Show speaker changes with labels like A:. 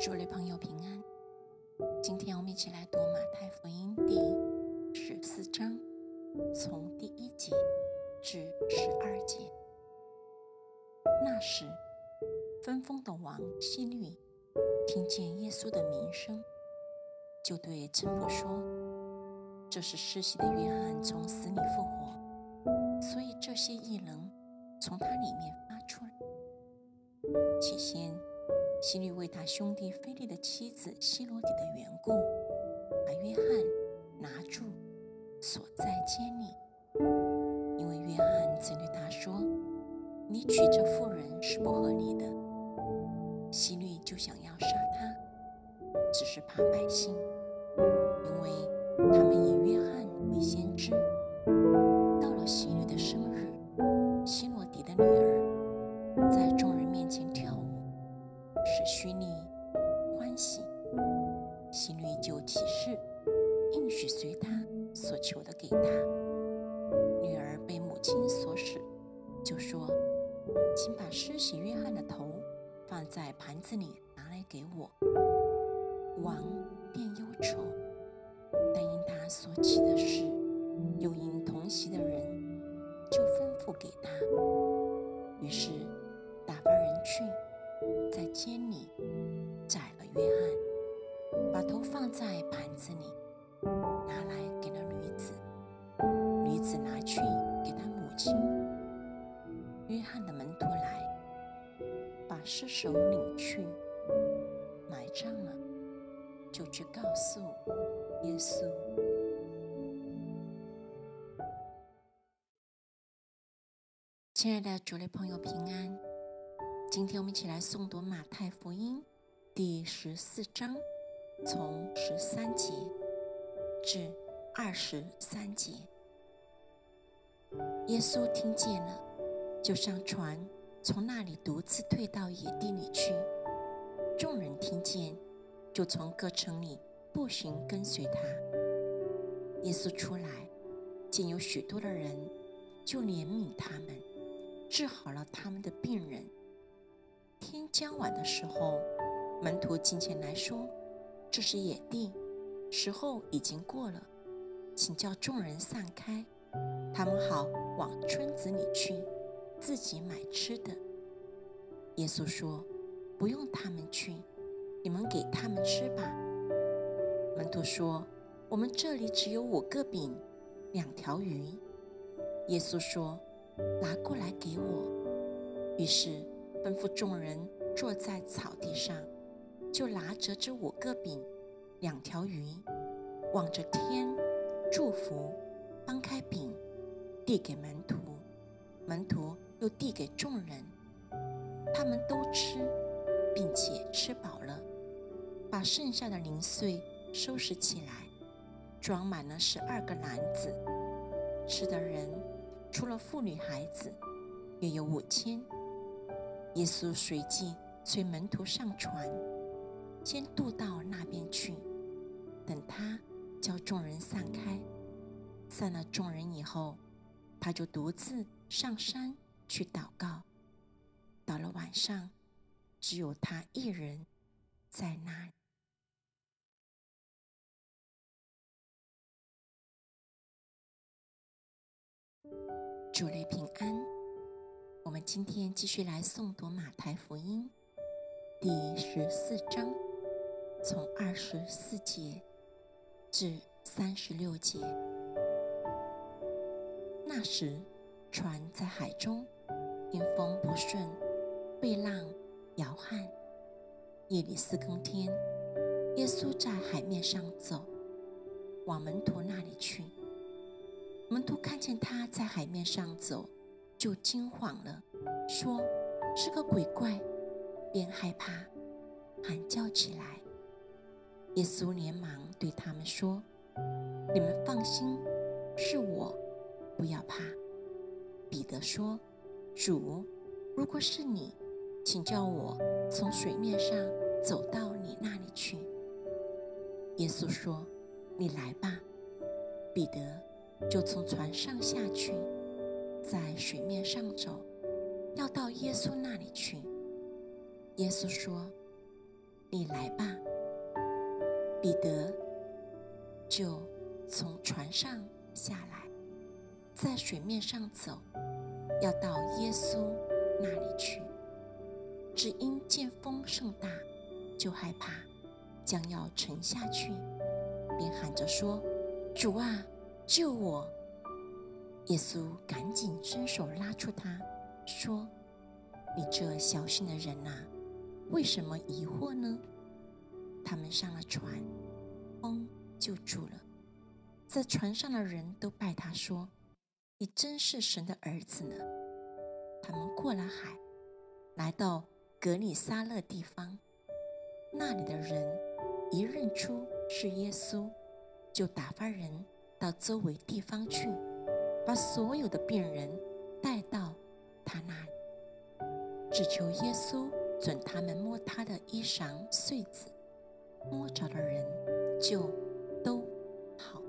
A: 主内朋友平安。今天我们一起来读马太福音第十四章，从第一节至十二节。那时，分封的王希律听见耶稣的名声，就对臣仆说：“这是世袭的约翰从死里复活，所以这些异能从他里面发出来。”起先。希律为他兄弟菲利的妻子希罗底的缘故，把约翰拿住，锁在监里。因为约翰曾对他说：“你娶这妇人是不合理的。”希律就想要杀他，只是怕百姓，因为他们以约翰为先知。到了希律的生使虚拟欢喜，希律就起誓，应许随他所求的给他。女儿被母亲所使，就说：“请把施洗约翰的头放在盘子里拿来给我。”王便忧愁，但因他所起的事，又因同席的人，就吩咐给他。于是打发人去。在监里宰了约翰，把头放在盘子里，拿来给了女子。女子拿去给他母亲。约翰的门徒来，把尸首领去，埋葬了，就去告诉耶稣。亲爱的主内朋友，平安。今天我们一起来诵读马太福音第十四章，从十三节至二十三节。耶稣听见了，就上船，从那里独自退到野地里去。众人听见，就从各城里步行跟随他。耶稣出来，见有许多的人，就怜悯他们，治好了他们的病人。天将晚的时候，门徒进前来说：“这是野地，时候已经过了，请叫众人散开，他们好往村子里去，自己买吃的。”耶稣说：“不用他们去，你们给他们吃吧。”门徒说：“我们这里只有五个饼，两条鱼。”耶稣说：“拿过来给我。”于是。吩咐众人坐在草地上，就拿着这五个饼、两条鱼，望着天祝福，翻开饼，递给门徒，门徒又递给众人，他们都吃，并且吃饱了，把剩下的零碎收拾起来，装满了十二个篮子。吃的人除了妇女孩子，约有五千。耶稣随即催门徒上船，先渡到那边去。等他叫众人散开，散了众人以后，他就独自上山去祷告。到了晚上，只有他一人在那里。主内平安。我们今天继续来诵读马太福音第十四章，从二十四节至三十六节。那时，船在海中，因风不顺，被浪摇撼。夜里四更天，耶稣在海面上走，往门徒那里去。门徒看见他在海面上走。就惊慌了，说是个鬼怪，便害怕，喊叫起来。耶稣连忙对他们说：“你们放心，是我，不要怕。”彼得说：“主，如果是你，请叫我从水面上走到你那里去。”耶稣说：“你来吧。”彼得就从船上下去。在水面上走，要到耶稣那里去。耶稣说：“你来吧。”彼得就从船上下来，在水面上走，要到耶稣那里去。只因见风甚大，就害怕，将要沉下去，便喊着说：“主啊，救我！”耶稣赶紧伸手拉住他，说：“你这小心的人呐，为什么疑惑呢？”他们上了船，风就住了。在船上的人都拜他说：“你真是神的儿子呢。”他们过了海，来到格里撒勒地方，那里的人一认出是耶稣，就打发人到周围地方去。把所有的病人带到他那里。只求耶稣准他们摸他的衣裳穗子摸着的人就都好。